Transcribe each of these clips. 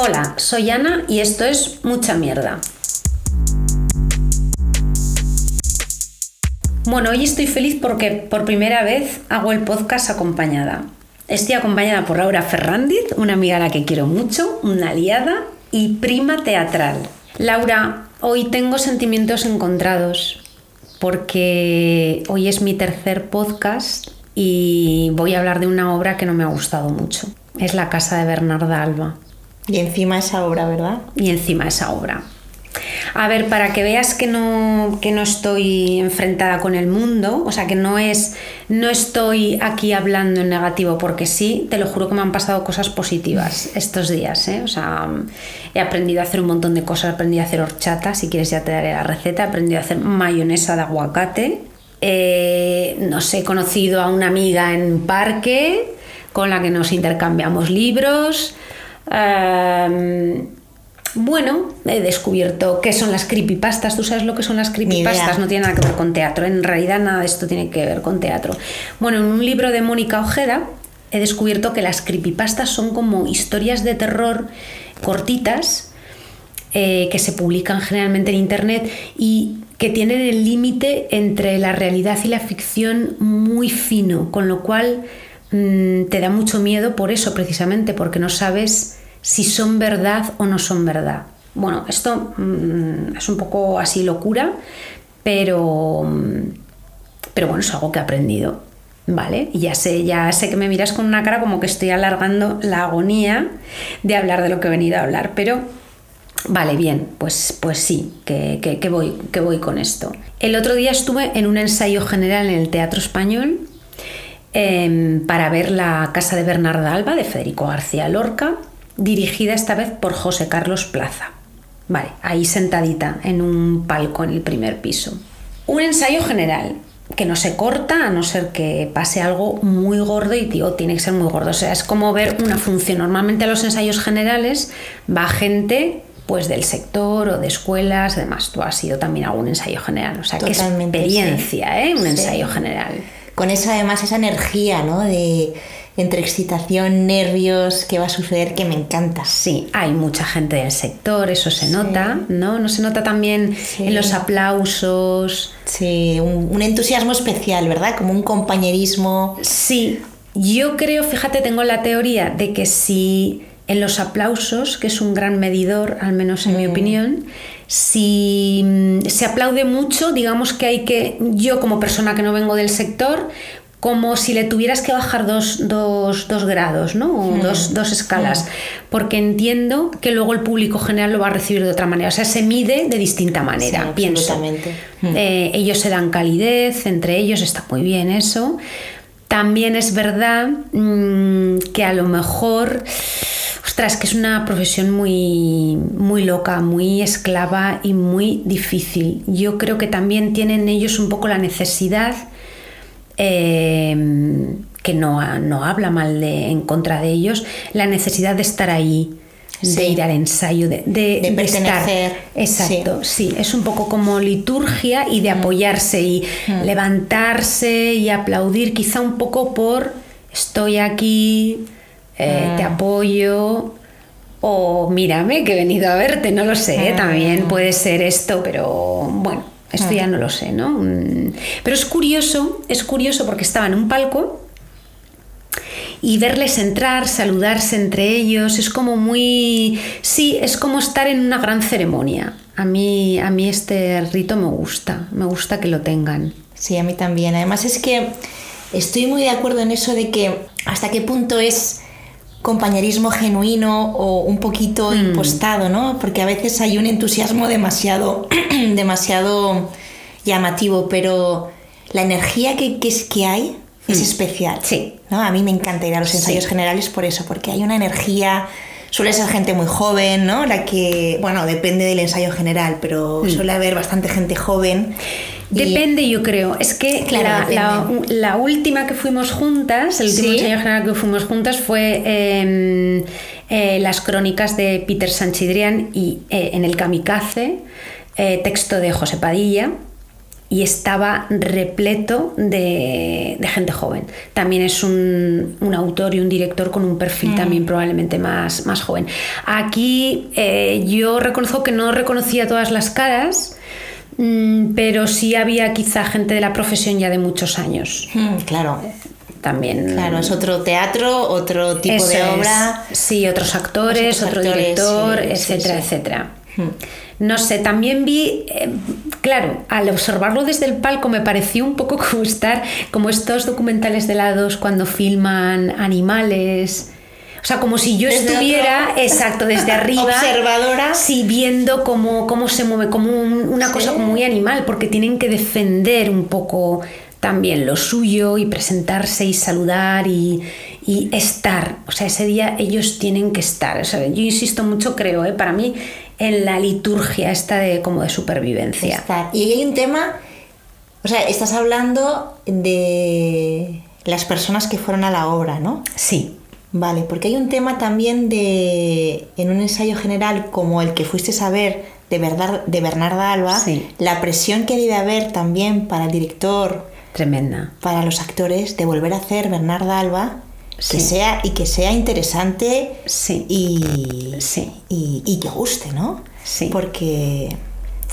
Hola, soy Ana y esto es Mucha Mierda. Bueno, hoy estoy feliz porque por primera vez hago el podcast acompañada. Estoy acompañada por Laura Ferrandiz, una amiga a la que quiero mucho, una aliada y prima teatral. Laura, hoy tengo sentimientos encontrados porque hoy es mi tercer podcast y voy a hablar de una obra que no me ha gustado mucho. Es La casa de Bernarda Alba. Y encima esa obra, ¿verdad? Y encima esa obra. A ver, para que veas que no, que no estoy enfrentada con el mundo, o sea, que no es, no estoy aquí hablando en negativo porque sí, te lo juro que me han pasado cosas positivas estos días, ¿eh? O sea, he aprendido a hacer un montón de cosas, he aprendido a hacer horchata, si quieres ya te daré la receta, he aprendido a hacer mayonesa de aguacate, eh, no sé, he conocido a una amiga en parque con la que nos intercambiamos libros. Eh, bueno, he descubierto qué son las creepypastas. ¿Tú sabes lo que son las creepypastas? No tiene nada que ver con teatro. En realidad nada de esto tiene que ver con teatro. Bueno, en un libro de Mónica Ojeda he descubierto que las creepypastas son como historias de terror cortitas eh, que se publican generalmente en internet y que tienen el límite entre la realidad y la ficción muy fino, con lo cual mm, te da mucho miedo por eso precisamente, porque no sabes si son verdad o no son verdad. Bueno, esto mm, es un poco así locura, pero, mm, pero bueno, es algo que he aprendido. Vale, ya sé, ya sé que me miras con una cara como que estoy alargando la agonía de hablar de lo que he venido a hablar, pero Vale, bien, pues, pues sí, que, voy, que voy con esto. El otro día estuve en un ensayo general en el Teatro Español em, para ver la Casa de Bernarda Alba de Federico García Lorca dirigida esta vez por José Carlos Plaza. Vale, ahí sentadita en un palco en el primer piso. Un ensayo general que no se corta a no ser que pase algo muy gordo y digo, tiene que ser muy gordo. O sea, es como ver una función. Normalmente a los ensayos generales va gente pues del sector o de escuelas, además tú has sido también algún ensayo general, o sea, qué experiencia, ¿eh? Un ensayo general. Con esa además esa energía, ¿no? De entre excitación, nervios, qué va a suceder, que me encanta. Sí, hay mucha gente del sector, eso se nota, ¿no? ¿No se nota también en los aplausos? Sí, un, entusiasmo especial, ¿verdad? Como un compañerismo. Sí, yo creo, fíjate, tengo la teoría de que si en los aplausos, que es un gran medidor, al menos en mi mm. opinión, si mm, se aplaude mucho, digamos que hay que, yo como persona que no vengo del sector, como si le tuvieras que bajar dos, grados, ¿no? O hmm. dos, escalas, porque entiendo que luego el público general lo va a recibir de otra manera, o sea, se mide de distinta manera, pienso. Hmm. Eh, ellos se dan calidez, entre ellos está muy bien eso. También es verdad mm, que a lo mejor, ostras, que es una profesión muy, muy loca, muy esclava y muy difícil. Yo creo que también tienen ellos un poco la necesidad Em, que no, no, habla mal de, en contra de ellos, la necesidad de estar ahí, de ir al ensayo, de, de, pertenecer. Exacto, sí. es un poco como liturgia y de mm. apoyarse y mm. levantarse y aplaudir, quizá un poco por estoy aquí, eh, te mm. apoyo. O mírame que he venido a verte, no lo sé, también puede ser esto, pero bueno, esto ya no lo sé, ¿no? Pero es curioso, es curioso porque estaba en un palco y verles entrar, saludarse entre ellos, es como muy... Sí, es como estar en una gran ceremonia. A mí, a mí este rito me gusta, me gusta que lo tengan. Sí, a mí también. Además es que estoy muy de acuerdo en eso de que hasta qué punto es compañerismo genuino o un poquito mm. impostado, ¿no? Porque a veces hay un entusiasmo demasiado, demasiado llamativo, pero la energía que, que, que hay es mm. especial. Sí. ¿no? A mí me encanta ir a los ensayos generales por eso, porque hay una energía suele ser gente muy joven, ¿no? La que, bueno, depende del ensayo general, pero mm. suele haber bastante gente joven. Depende, yo creo. Es que la, última que fuimos juntas, el último ensayo general que fuimos juntas fue em, eh, las crónicas de Peter Sanchidrián y eh, en el Kamikaze, eh, texto de José Padilla y estaba repleto de, de, gente joven. También es un, autor y un director con un perfil mm. también probablemente más, más joven. Aquí eh, yo reconozco que no reconocía todas las caras, mm, pero sí había quizá gente de la profesión ya de muchos años. Mm, claro también. Claro, es otro teatro, otro tipo de obra. sí, otros actores, otro director, etcétera, etcétera. No sé, también vi, eh, claro, al observarlo desde el palco me pareció un poco como estar, como estos documentales de lados cuando filman animales. O sea, como si yo estuviera, exacto, desde arriba. Observadora. Sí, viendo cómo, cómo se mueve, como una cosa muy animal, porque tienen que defender un poco también lo suyo y presentarse y saludar y, estar. O sea, ese día ellos tienen que estar. yo insisto mucho, creo, ¿eh? para mí, en la liturgia esta de como de supervivencia. Y hay un tema, o sea, estás hablando de las personas que fueron a la obra, ¿no? Sí. Vale, porque hay un tema también de, en un ensayo general como el que fuiste a ver de, verdad, de Bernarda Alba, la presión que debe haber también para el director, Tremenda. Para los actores de volver a hacer Bernarda Alba que sea y que sea interesante sí. Y, sí. y, que guste, ¿no? Sí. Porque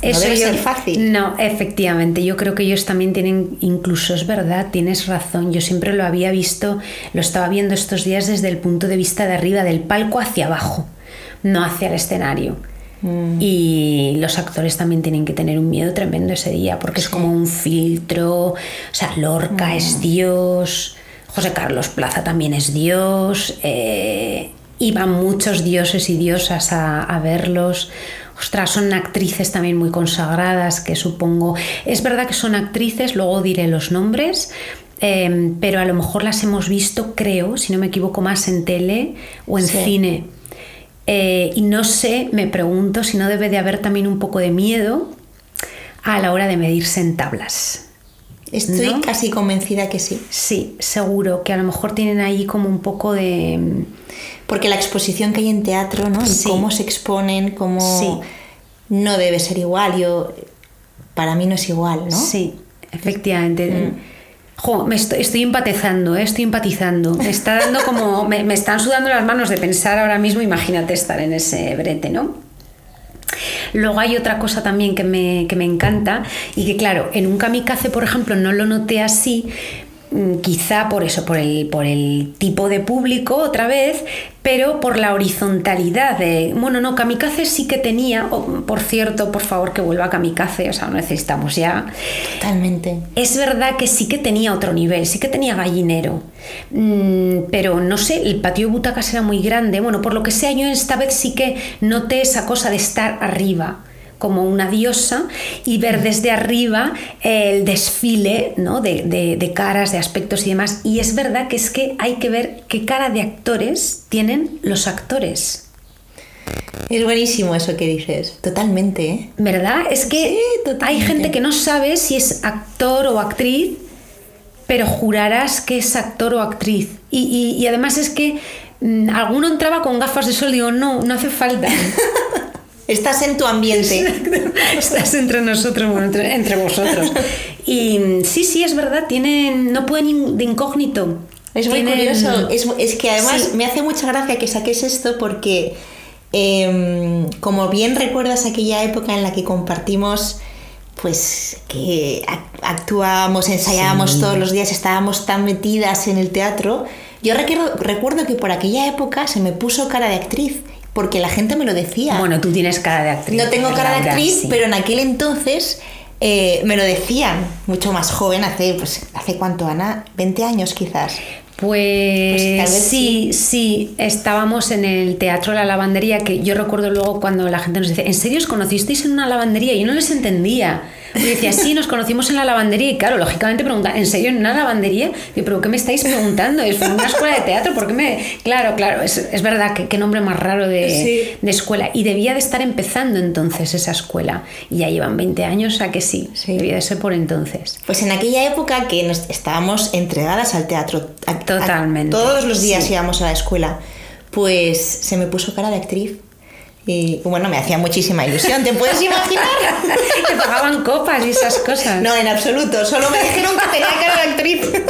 no debe ser fácil. No, efectivamente. Yo creo que ellos también tienen, incluso es verdad, tienes razón. Yo siempre lo había visto, lo estaba viendo estos días desde el punto de vista de arriba, del palco hacia abajo, no hacia el escenario. Mm. Y los actores también tienen que tener un miedo tremendo ese día, porque es como un filtro. O sea, Lorca es mm. Dios, José Carlos Plaza también es Dios, eh, iban muchos dioses y diosas a, verlos. Ostras, son actrices también muy consagradas, que supongo. Es verdad que son actrices, luego diré los nombres, eh, pero a lo mejor las hemos visto, creo, si no me equivoco, más en tele o en cine. Eh, y no sé, me pregunto si no debe de haber también un poco de miedo a la hora de medirse en tablas. Estoy casi convencida que sí. Sí, seguro, que a lo mejor tienen ahí como un poco de... Porque la exposición que hay en teatro, ¿no? Y cómo se exponen, cómo... No debe ser igual, yo... Para mí no es igual, ¿no? Sí, efectivamente. Mm me estoy, empatizando, eh, estoy empatizando. Me está dando como. Me, están sudando las manos de pensar ahora mismo, imagínate estar en ese brete, ¿no? Luego hay otra cosa también que me, que me encanta y que, claro, en un kamikaze, por ejemplo, no lo noté así, quizá por eso, por el, por el tipo de público otra vez, pero por la horizontalidad de, bueno, no, Kamikaze sí que tenía, por cierto, por favor que vuelva a Kamikaze, o sea, necesitamos ya. Totalmente. Es verdad que sí que tenía otro nivel, sí que tenía gallinero, mm, pero no sé, el patio de butacas era muy grande, bueno, por lo que sea, yo esta vez sí que noté esa cosa de estar arriba como una diosa y ver desde arriba el desfile ¿no? de, caras, de aspectos y demás. Y es verdad que es que hay que ver qué cara de actores tienen los actores. Es buenísimo eso que dices, totalmente. ¿eh? ¿Verdad? Es que hay gente que no sabe si es actor o actriz, pero jurarás que es actor o actriz. Y, y además es que mm, alguno entraba con gafas de sol y digo, no, no hace falta. Estás en tu ambiente. Estás entre nosotros, bueno, entre, vosotros. Y sí, sí, es verdad, tienen, no pueden de incógnito. Es muy curioso. Es, que además me hace mucha gracia que saques esto porque, em, como bien recuerdas aquella época en la que compartimos, pues que actuábamos, ensayábamos todos los días, estábamos tan metidas en el teatro. Yo recuerdo, recuerdo que por aquella época se me puso cara de actriz porque la gente me lo decía. Bueno, tú tienes cara de actriz. No tengo cara de actriz, pero en aquel entonces eh, me lo decían, mucho más joven, hace, pues, ¿hace cuánto, Ana? ¿20 años quizás? Pues, pues sí, sí, estábamos en el Teatro La Lavandería, que yo recuerdo luego cuando la gente nos dice, ¿en serio os conocisteis en una lavandería? Y yo no les entendía. Y decía, sí, nos conocimos en la lavandería. Y claro, lógicamente pregunta, ¿en serio en una lavandería? Y pero ¿qué me estáis preguntando? Es una escuela de teatro, ¿por qué me...? Claro, claro, es, verdad, que qué nombre más raro de, escuela. Y debía de estar empezando entonces esa escuela. Y ya llevan 20 años, a que sí, debía de ser por entonces. Pues en aquella época que nos estábamos entregadas al teatro. Totalmente. todos los días íbamos a la escuela. Pues se me puso cara de actriz. Y bueno, me hacía muchísima ilusión, ¿te puedes imaginar? Te pagaban copas y esas cosas. No, en absoluto, solo me dijeron que tenía cara de actriz.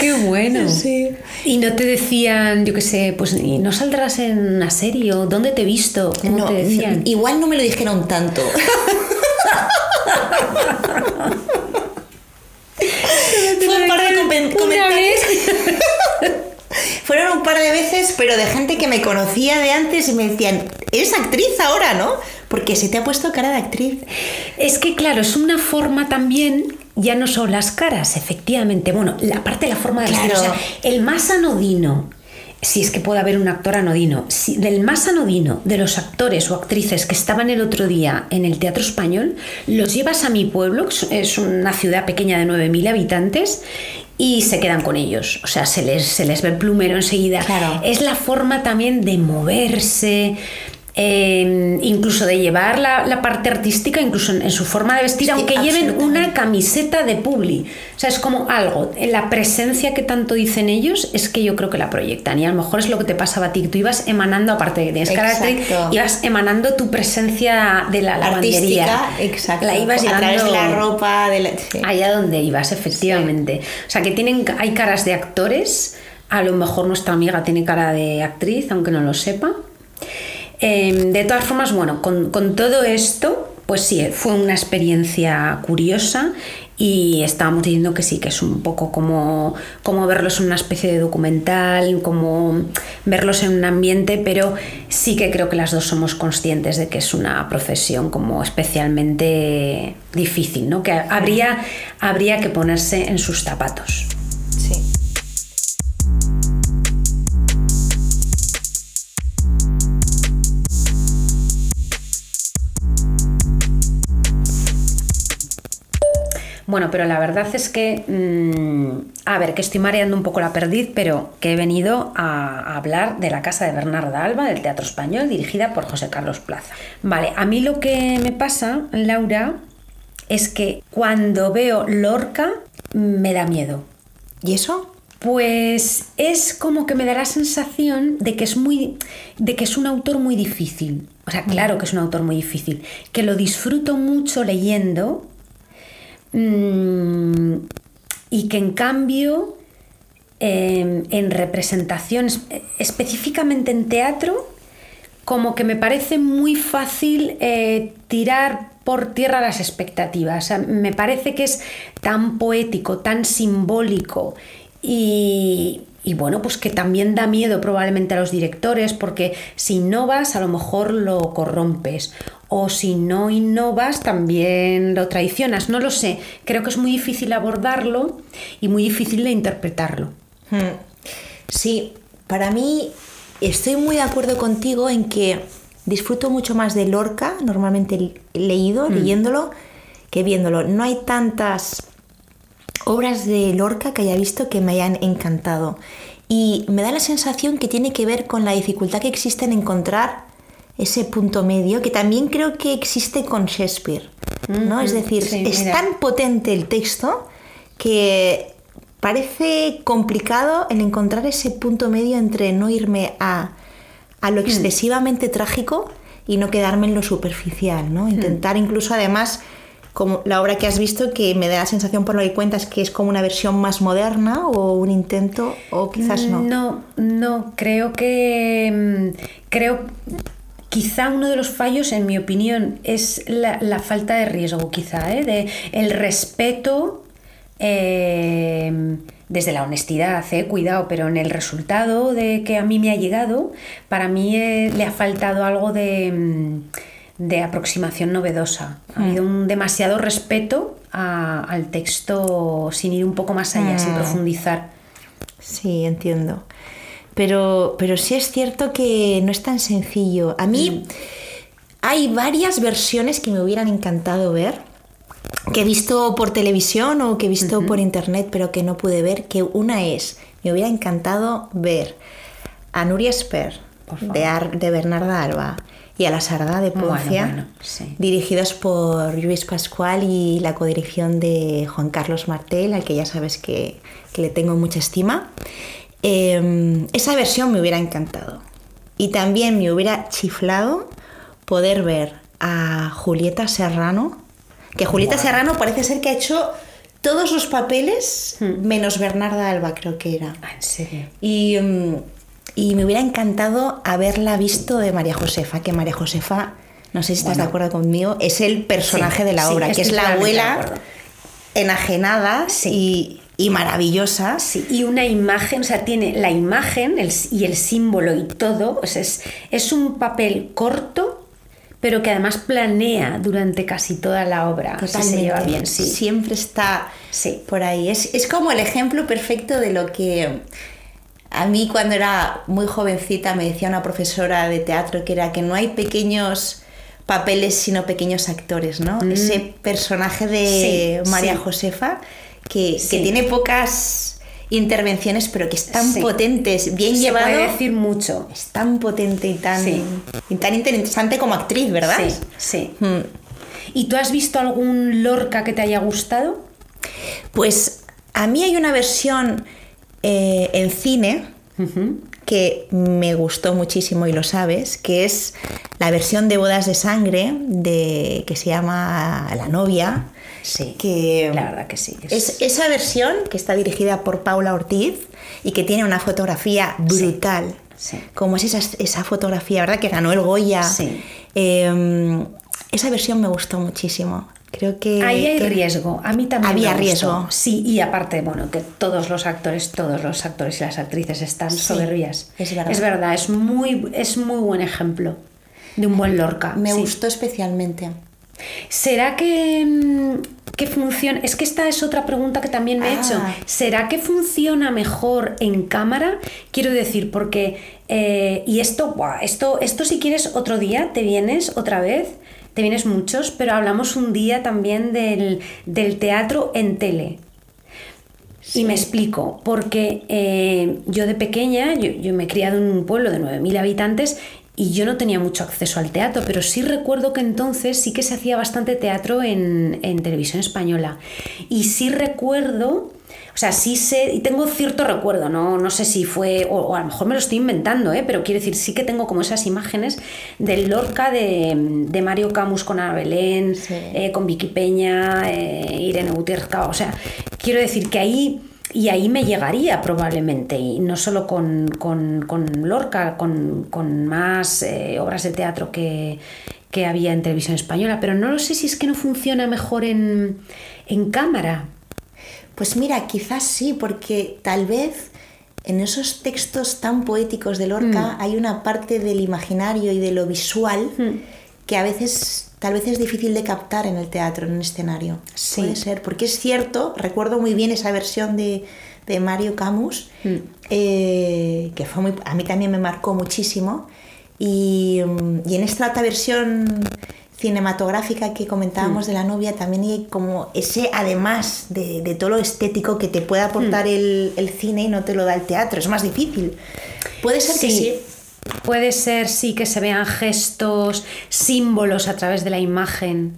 Qué bueno. Sí. Y no te decían, yo qué sé, pues no saldrás en una serie dónde te he visto, ¿Cómo no, decían. Igual no me lo dijeron tanto. Fue un par de comentarios. Fueron un par de veces, pero de gente que me conocía de antes y me decían, eres actriz ahora, ¿no? Porque se te ha puesto cara de actriz. Es que claro, es una forma también, ya no son las caras, efectivamente. Bueno, la parte de la forma de vestir, Claro. o sea, el más anodino, si es que puede haber un actor anodino, si, del más anodino de los actores o actrices que estaban el otro día en el Teatro Español, los llevas a mi pueblo, es una ciudad pequeña de 9.000 habitantes, y se quedan con ellos. O sea, se les, se les ve el plumero enseguida. Claro. Es la forma también de moverse. Eh, incluso de llevar la, la parte artística, incluso en, en su forma de vestir, Sí, aunque lleven una camiseta de publi. O sea, es como algo, en la presencia que tanto dicen ellos es que yo creo que la proyectan. Y a lo mejor es lo que te pasaba a ti, tú ibas emanando, aparte de que tienes Exacto. ibas emanando tu presencia de la lavandería. Artística, exacto. La ibas a través de la ropa, de la... sí. allá donde ibas, efectivamente. O sea, que tienen, hay caras de actores. A lo mejor nuestra amiga tiene cara de actriz, aunque no lo sepa. Eh, de todas formas, bueno, con, con todo esto, pues sí, fue una experiencia curiosa y estábamos diciendo que sí, que es un poco como, como verlos en una especie de documental, como verlos en un ambiente, pero sí que creo que las dos somos conscientes de que es una profesión como especialmente difícil, ¿no? Que habría, habría que ponerse en sus zapatos. Sí. Bueno, pero la verdad es que, mm, a ver, que estoy mareando un poco la perdiz, pero que he venido a, a hablar de la casa de Bernarda Alba, del Teatro Español, dirigida por José Carlos Plaza. Vale, a mí lo que me pasa, Laura, es que cuando veo Lorca me da miedo. ¿Y eso? Pues es como que me da la sensación de que es muy de que es un autor muy difícil. O sea, claro que es un autor muy difícil, que lo disfruto mucho leyendo mm, y que en cambio eh, en representaciones, específicamente en teatro, como que me parece muy fácil eh, tirar por tierra las expectativas. Me parece que es tan poético, tan simbólico y, y bueno, pues que también da miedo probablemente a los directores porque si innovas a lo mejor lo corrompes o si no innovas también lo traicionas. No lo sé, creo que es muy difícil abordarlo y muy difícil de interpretarlo. Hmm. Sí, para mí estoy muy de acuerdo contigo en que disfruto mucho más de Lorca, normalmente leído, leyéndolo, que viéndolo. No hay tantas obras de Lorca que haya visto que me hayan encantado. Y me da la sensación que tiene que ver con la dificultad que existe en encontrar ese punto medio, que también creo que existe con Shakespeare. ¿no? Es decir, sí, es mira. tan potente el texto que parece complicado el encontrar ese punto medio entre no irme a, a Hmm. lo excesivamente trágico y no quedarme en lo superficial, Hmm. ¿no? Intentar incluso además, como la obra que has visto, que me da la sensación por lo que cuentas que es como una versión más moderna o un intento, o quizás no. No, no, creo que. mm, Creo. Quizá uno de los fallos, en mi opinión, es la, la falta de riesgo, quizá, ¿eh? de el respeto eh, desde la honestidad, ¿eh? cuidado, pero en el resultado de que a mí me ha llegado, para mí eh, le ha faltado algo de, mm, de aproximación novedosa. Ha habido un demasiado respeto a- al texto sin ir un poco más allá, sin Mm. profundizar. Sí, entiendo. Pero, pero sí es cierto que no es tan sencillo. A mí hay varias versiones que me hubieran encantado ver, que he visto por televisión o que he visto por internet, pero que no pude ver, que una es, me hubiera encantado ver a Nuria favor. de, Ar- de Bernarda Alba, y a La Sarda de Bueno, Poncia, bueno, sí. dirigidos por Luis Pascual y la codirección de Juan Carlos Martel, al que ya sabes que, que le tengo mucha estima. Eh, esa versión me hubiera encantado. Y también me hubiera chiflado poder ver a Julieta Serrano, que Julieta Serrano parece ser que ha hecho todos los papeles, menos Bernarda Alba, creo que era. Ah, ¿En serio? Y, mm, y me hubiera encantado haberla visto de María Josefa, que María Josefa, no sé si estás de acuerdo conmigo, es el personaje Sí, de la sí, obra, que es la abuela enajenada y, y maravillosa. Sí, y una imagen, o sea, tiene la imagen el- y el símbolo y todo, o sea, es, es un papel corto, pero que además planea durante casi toda la obra. O sea, se lleva bien, sí. Siempre está Sí. por ahí. Es, es como el ejemplo perfecto de lo que a mí cuando era muy jovencita me decía una profesora de teatro que era que no hay pequeños papeles sino pequeños actores, ¿no? Ese personaje de Mm. Sí, María sí. Josefa que, tiene pocas intervenciones pero que es tan Sí. potentes, bien Se llevado. puede decir mucho. Es tan potente y tan, Sí. y tan interesante como actriz, ¿verdad? Sí, sí. Mm. ¿Y tú has visto algún Lorca que te haya gustado? Pues a mí hay una versión eh, en cine que me gustó muchísimo y lo sabes, que es la versión de Bodas de Sangre de que se llama La novia. Sí. Que La verdad que sí. es esa versión que está dirigida por Paula Ortiz y que tiene una fotografía brutal. sí. Como es esa, esa fotografía, ¿verdad? Que ganó el Goya. Sí. Eh, esa versión me gustó muchísimo. Creo que. Ahí hay que- riesgo. A mí también. Había me gustó. riesgo. Sí, y aparte, bueno, que todos los actores, todos los actores y las actrices están Sí, soberbias. es verdad. Es verdad, es muy, es muy buen ejemplo de un buen Lorca. Me sí. gustó especialmente. ¿Será que, que funciona? Es que esta es otra pregunta que también me he Ah. hecho. ¿Será que funciona mejor en cámara? Quiero decir, porque. eh, y esto, buah, esto, esto si quieres otro día, te vienes otra vez, te vienes muchos, pero hablamos un día también del, del teatro en tele. Y me explico, porque eh, yo de pequeña, yo, yo me he criado en un pueblo de 9.000 habitantes y yo no tenía mucho acceso al teatro, pero sí recuerdo que entonces sí que se hacía bastante teatro en, en televisión española. Y sí recuerdo, o sea, sí sé, y tengo cierto recuerdo, no, no sé si fue, o, o a lo mejor me lo estoy inventando, ¿eh? pero quiero decir, sí que tengo como esas imágenes del Lorca de, de Mario Camus con Ana Belén, Sí. eh, con Vicky Peña, eh, Irene Gutiérrez o sea, quiero decir que ahí y ahí me llegaría probablemente, y no solo con, con- con Lorca, con, con más eh, obras de teatro que, que había en televisión española, pero no lo sé si es que no funciona mejor en, en cámara. Pues mira, quizás sí, porque tal vez en esos textos tan poéticos de Lorca hay una parte del imaginario y de lo visual Mm. Que a veces tal vez es difícil de captar en el teatro, en un escenario. Sí. Puede ser, porque es cierto, recuerdo muy bien esa versión de, de Mario Camus, Mm. eh, que fue muy, a mí también me marcó muchísimo. Y, mm, y en esta otra versión cinematográfica que comentábamos de la novia, también hay como ese, además de, de todo lo estético que te puede aportar el, el cine y no te lo da el teatro, es más difícil. Puede ser que sí. Puede ser, sí, que se vean gestos, símbolos a través de la imagen.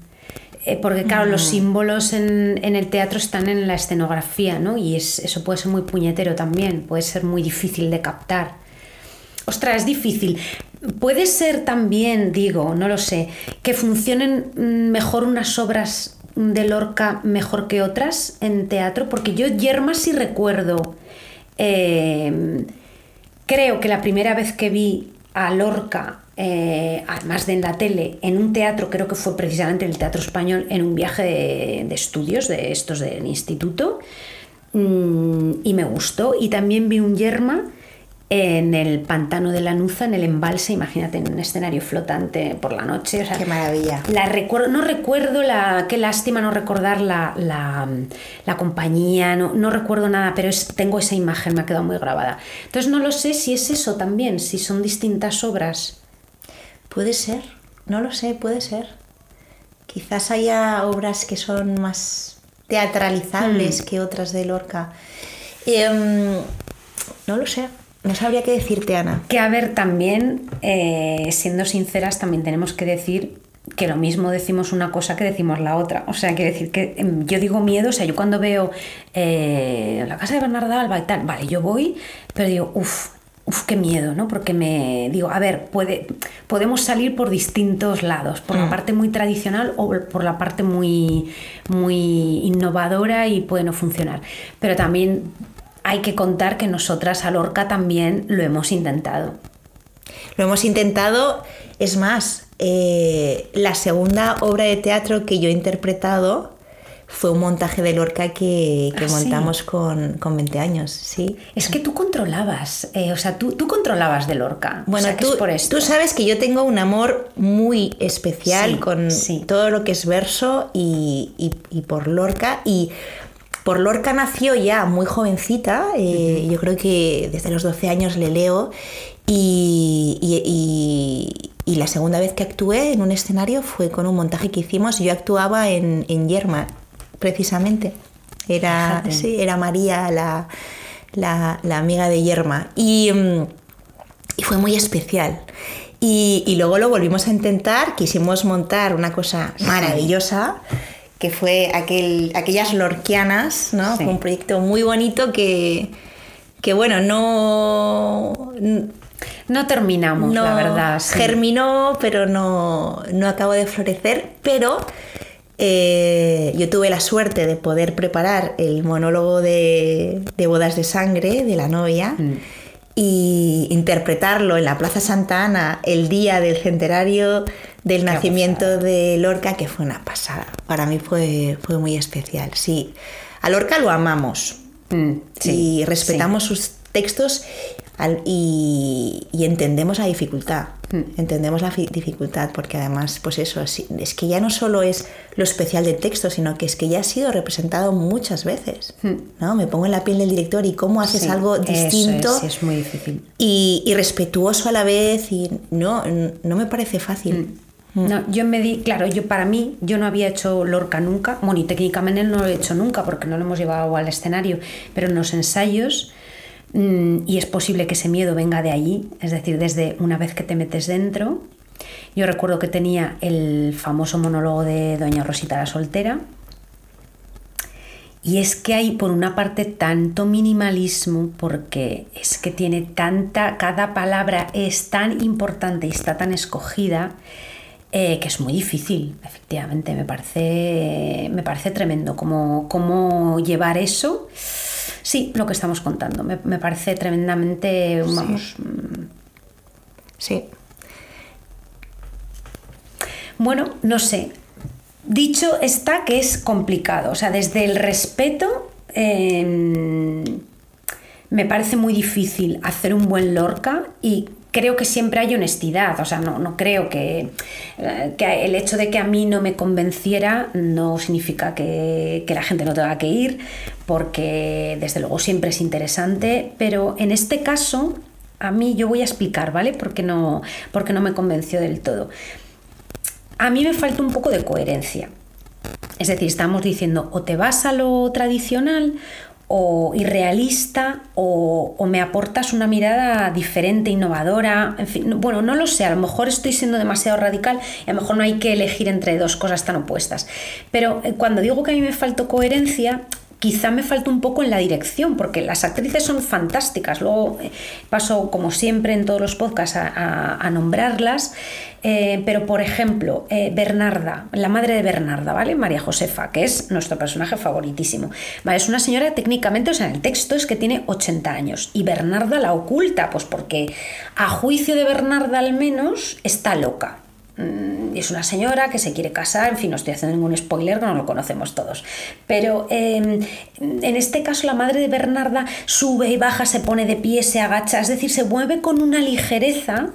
Eh, porque, claro, los símbolos en, en el teatro están en la escenografía, ¿no? Y es- eso puede ser muy puñetero también, puede ser muy difícil de captar. Ostras, es difícil. Puede ser también, digo, no lo sé, que funcionen mm, mejor unas obras de Lorca mejor que otras en teatro, porque yo Yerma sí recuerdo. eh, creo que la primera vez que vi a Lorca, eh, además de en la tele, en un teatro, creo que fue precisamente en el Teatro Español, en un viaje de, estudios, de estos del instituto, mm, y me gustó. Y también vi un Yerma en el pantano de Lanuza, en el embalse, imagínate, en un escenario flotante por la noche. o sea, Qué maravilla. la recuerdo, no recuerdo la. Qué lástima no recordar la, la, la compañía, no, no recuerdo nada, pero es- tengo esa imagen, me ha quedado muy grabada. Entonces no lo sé si es eso también, si son distintas obras. Puede ser, no lo sé, puede ser. Quizás haya obras que son más teatralizables que otras de Lorca. Em, no lo sé, no sabría qué decirte, Ana. Que a ver, también, eh, siendo sinceras, también tenemos que decir que lo mismo decimos una cosa que decimos la otra. O sea, quiero decir que em, yo digo miedo, o sea, yo cuando veo eh, la casa de Bernarda Alba y tal, vale, yo voy, pero digo, uff, uf, qué miedo, ¿no? Porque me digo, a ver, puede, podemos salir por distintos lados, por la Mm. parte muy tradicional o por la parte muy, muy innovadora y puede no funcionar. Pero también hay que contar que nosotras a Lorca también lo hemos intentado. Lo hemos intentado, es más, eh, la segunda obra de teatro que yo he interpretado fue un montaje de Lorca que, que Ah, sí. montamos con, con 20 años, sí. Es que tú controlabas, eh, o sea, tú, tú controlabas de Lorca. O Bueno, sea, tú, es por esto. tú sabes que yo tengo un amor muy especial Sí, con sí. todo lo que es verso y, y- y por Lorca. Y por Lorca nació ya muy jovencita, eh, yo creo que desde los 12 años le leo. Y, y- y- y la segunda vez que actué en un escenario fue con un montaje que hicimos. Yo actuaba en, en Yerma, precisamente. Era, sí, era María, la, la- la amiga de Yerma. Y. mm, y fue muy especial. Y, y luego lo volvimos a intentar, quisimos montar una cosa maravillosa, que fue aquel, aquellas lorquianas, ¿no? Sí. Fue un proyecto muy bonito que, que bueno, no, No terminamos, no la verdad. sí. germinó, pero no, no acabó de florecer, pero eh, yo tuve la suerte de poder preparar el monólogo de, de bodas de sangre de la novia Mm. y interpretarlo en la Plaza Santa Ana el día del centenario del nacimiento de Lorca, que fue una pasada. Para mí fue, fue muy especial, sí. A Lorca lo amamos Mm, sí, y respetamos sus textos al- y, y entendemos la dificultad. Mm. Entendemos la fi- dificultad porque además, pues eso, es que ya no solo es lo especial del texto, sino que es que ya ha sido representado muchas veces. ¿no? Me pongo en la piel del director y cómo haces Mm. Sí, algo eso distinto es, sí, es muy difícil. y, y respetuoso a la vez y no, no me parece fácil. No, yo me di, claro, yo para mí, yo no había hecho Lorca nunca, bueno, y técnicamente no lo he hecho nunca porque no lo hemos llevado al escenario, pero en los ensayos, mm, y es posible que ese miedo venga de allí, es decir, desde una vez que te metes dentro. Yo recuerdo que tenía el famoso monólogo de Doña Rosita la soltera, y es que hay por una parte tanto minimalismo porque es que tiene tanta, cada palabra es tan importante y está tan escogida eh, que es muy difícil, efectivamente, me parece, me parece tremendo cómo, cómo llevar eso. Sí, lo que estamos contando, me, me parece tremendamente, vamos, mm, Sí. Bueno, no sé. Dicho está que es complicado. O sea, desde el respeto eh, me parece muy difícil hacer un buen Lorca y creo que siempre hay honestidad. O sea, no, no creo que, eh, que el hecho de que a mí no me convenciera no significa que, que la gente no tenga que ir, porque desde luego siempre es interesante. Pero en este caso, a mí yo voy a explicar, ¿vale? Porque no, porque no me convenció del todo. A mí me falta un poco de coherencia. Es decir, estamos diciendo o te vas a lo tradicional o irrealista o, me aportas una mirada diferente, innovadora, en fin, no- bueno, no lo sé, a lo mejor estoy siendo demasiado radical y a lo mejor no hay que elegir entre dos cosas tan opuestas. Pero eh, cuando digo que a mí me faltó coherencia, quizá me falta un poco en la dirección, porque las actrices son fantásticas. Luego eh, paso, como siempre, en todos los podcasts a, nombrarlas. Eh, pero, por ejemplo, eh, Bernarda, la madre de Bernarda, ¿vale? María Josefa, que es nuestro personaje favoritísimo. Es una señora técnicamente, o sea, en el texto es que tiene 80 años. Y Bernarda la oculta, pues porque a juicio de Bernarda al menos está loca. Mm, Es una señora que se quiere casar, en fin, no estoy haciendo ningún spoiler, no lo conocemos todos. Pero eh, en este caso la madre de Bernarda sube y baja, se pone de pie, se agacha, es decir, se mueve con una ligereza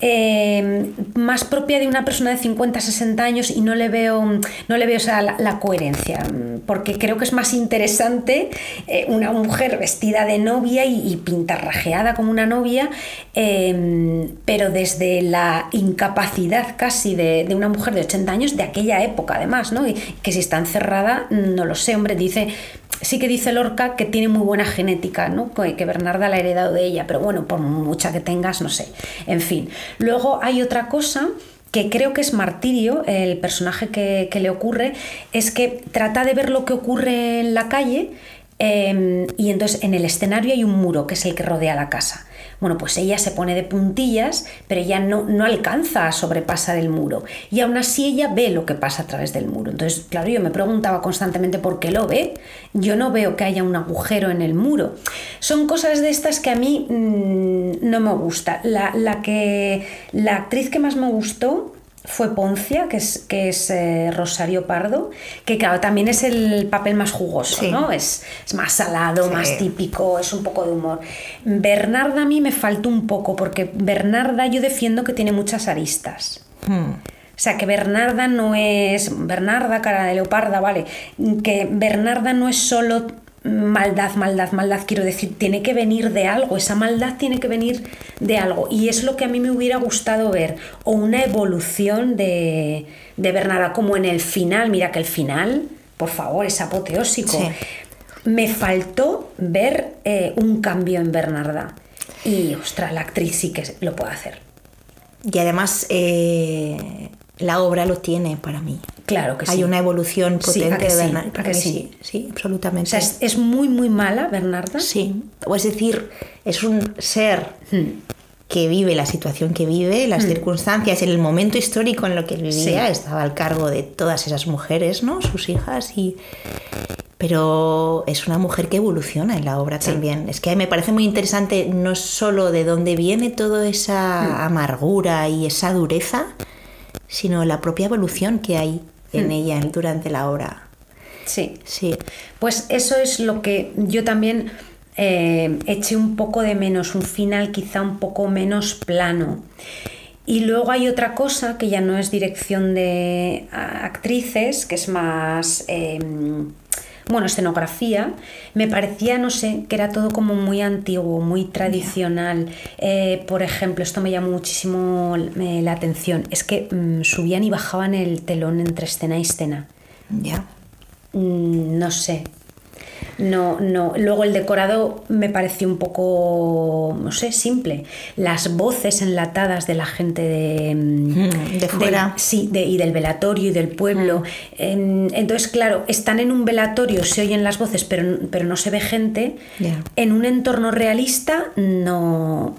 eh, más propia de una persona de 50, 60 años y no le veo, no le veo la, coherencia, porque creo que es más interesante eh, una mujer vestida de novia y, pintarrajeada como una novia, eh, pero desde la incapacidad casi de, una mujer de 80 años de aquella época además, ¿no? Que si está encerrada, no lo sé, hombre, dice sí que dice Lorca que tiene muy buena genética, ¿no? Que Bernarda la ha heredado de ella, pero bueno, por mucha que tengas, no sé. En fin. Luego hay otra cosa que creo que es martirio, el personaje que, que le ocurre, es que trata de ver lo que ocurre en la calle Em, y entonces en el escenario hay un muro que es el que rodea la casa. Bueno, pues ella se pone de puntillas, pero ella no, no alcanza a sobrepasar el muro. Y aún así ella ve lo que pasa a través del muro. Entonces, claro, yo me preguntaba constantemente por qué lo ve. Yo no veo que haya un agujero en el muro. Son cosas de estas que a mí mm, no me gusta. La, la, que, la actriz que más me gustó fue Poncia, que es, que es eh, Rosario Pardo, que claro, también es el papel más jugoso, ¿no? Es, es, más salado, más típico, es un poco de humor. Bernarda a mí me faltó un poco, porque Bernarda yo defiendo que tiene muchas aristas. Hmm. O sea, que Bernarda no es. Bernarda, cara de leoparda, vale. Que Bernarda no es solo maldad, maldad, maldad, quiero decir, tiene que venir de algo, esa maldad tiene que venir de algo. Y es lo que a mí me hubiera gustado ver, o una evolución de, de Bernarda, como en el final, mira que el final, por favor, es apoteósico. Me faltó ver eh, un cambio en Bernarda. Y, ostras, la actriz sí que lo puede hacer. Y además, eh, la obra lo tiene para mí. Claro que Hay sí. una evolución potente de Bernarda. que sí? sí, absolutamente. O sea, es, muy, muy mala Bernarda. Sí, o es decir, es un ser hmm. que vive la situación que vive, las hmm. circunstancias, en el momento histórico en lo que vivía, estaba al cargo de todas esas mujeres, ¿no? Sus hijas y... Pero es una mujer que evoluciona en la obra también. Es que me parece muy interesante no solo de dónde viene toda esa hmm. amargura y esa dureza, sino la propia evolución que hay en hmm. ella durante la obra. Sí. Sí. Pues eso es lo que yo también eh, eché un poco de menos, un final quizá un poco menos plano. Y luego hay otra cosa que ya no es dirección de actrices, que es más em, bueno, escenografía, me parecía, no sé, que era todo como muy antiguo, muy tradicional. Eh, por ejemplo, esto me llamó muchísimo eh, la atención, es que mm, subían y bajaban el telón entre escena y escena. Ya. Mm, no sé, no, no. Luego el decorado me pareció un poco, no sé, simple. Las voces enlatadas de la gente de, mm, de fuera. sí, y del velatorio y del pueblo. Mm. entonces, claro, están en un velatorio, se oyen las voces, pero, pero no se ve gente. En un entorno realista no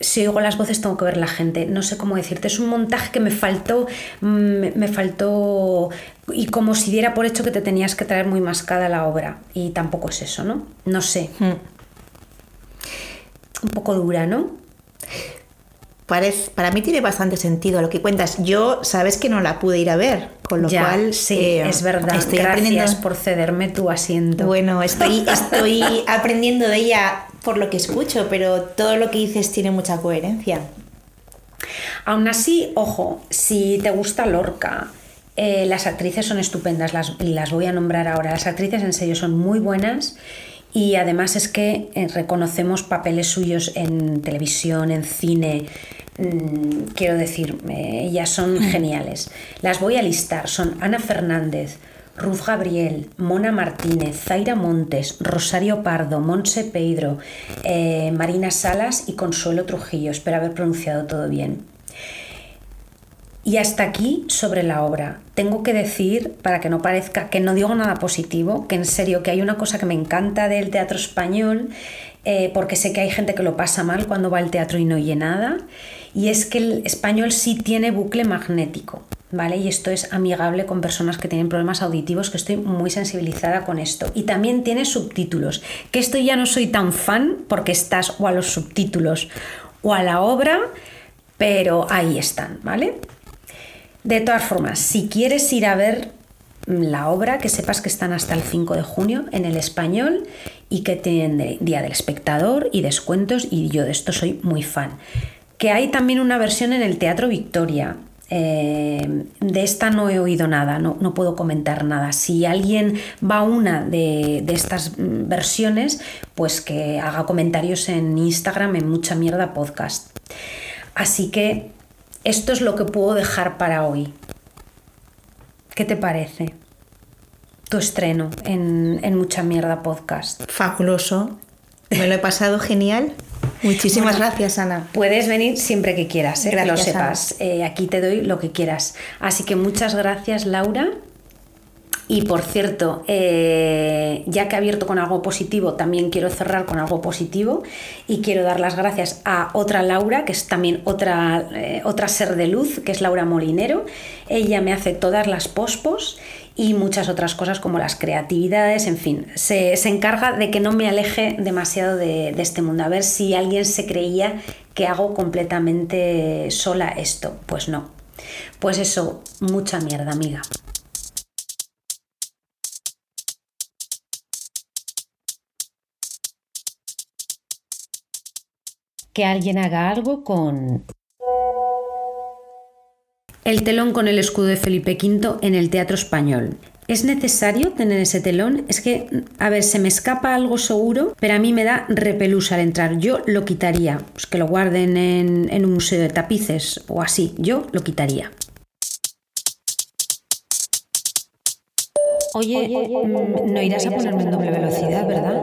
si oigo las voces tengo que ver la gente. No sé cómo decirte. Es un montaje que me faltó, me, me, faltó y como si diera por hecho que te tenías que traer muy mascada la obra. Y tampoco es eso, ¿no? No sé. Hmm. Un poco dura, ¿no? Parece, para mí tiene bastante sentido lo que cuentas. Yo, sabes que no la pude ir a ver, con lo cual. Sí, eh, es verdad. Estoy Gracias aprendiendo... por cederme tu asiento. Bueno, estoy, estoy aprendiendo de ella por lo que escucho, pero todo lo que dices tiene mucha coherencia. Aún así, ojo, si te gusta Lorca, eh, las actrices son estupendas, las, las voy a nombrar ahora. Las actrices en serio son muy buenas y además es que eh, reconocemos papeles suyos en televisión, en cine. Mm, quiero decir, eh, ellas son mm. geniales. Las voy a listar. Son Ana Fernández, Ruth Gabriel, Mona Martínez, Zaira Montes, Rosario Pardo, Monse Pedro, Marina Salas y Consuelo Trujillo. Espero haber pronunciado todo bien. Y hasta aquí sobre la obra. Tengo que decir, para que no parezca que no digo nada positivo, que en serio que hay una cosa que me encanta del teatro español, eh, porque sé que hay gente que lo pasa mal cuando va al teatro y no oye nada, y es que el español sí tiene bucle magnético. ¿Vale? Y esto es amigable con personas que tienen problemas auditivos, que estoy muy sensibilizada con esto. Y también tiene subtítulos, que esto ya no soy tan fan porque estás o a los subtítulos o a la obra, pero ahí están, ¿vale? De todas formas, si quieres ir a ver la obra, que sepas que están hasta el 5 de junio en el español y que tienen Día del Espectador y descuentos y yo de esto soy muy fan. Que hay también una versión en el Teatro Victoria. Eh, de esta no he oído nada, no, no, puedo comentar nada. Si alguien va a una de, de, estas versiones, pues que haga comentarios en Instagram en Mucha Mierda Podcast. Así que esto es lo que puedo dejar para hoy. ¿Qué te parece? Tu estreno en, Mucha Mierda Podcast. Fabuloso. Me lo he pasado genial. Muchísimas gracias, Ana. Puedes venir siempre que quieras, ¿eh? que lo sepas. Eh, aquí te doy lo que quieras. Así que muchas gracias, Laura. Y por cierto, eh, ya que he abierto con algo positivo, también quiero cerrar con algo positivo y quiero dar las gracias a otra Laura, que es también otra, eh, otra ser de luz, que es Laura Molinero. Ella me hace todas las pospos y muchas otras cosas como las creatividades, en fin, se, encarga de que no me aleje demasiado de, de este mundo. A ver si alguien se creía que hago completamente sola esto. Pues no. Pues eso, mucha mierda, amiga. Que alguien haga algo con el telón con el escudo de Felipe V en el Teatro Español. ¿Es necesario tener ese telón? Es que, a ver, se me escapa algo seguro, pero a mí me da repelús al entrar. Yo lo quitaría. Pues que lo guarden en, un museo de tapices o así. Yo lo quitaría. Oye, mm, no irás a ponerme en doble velocidad, ¿verdad?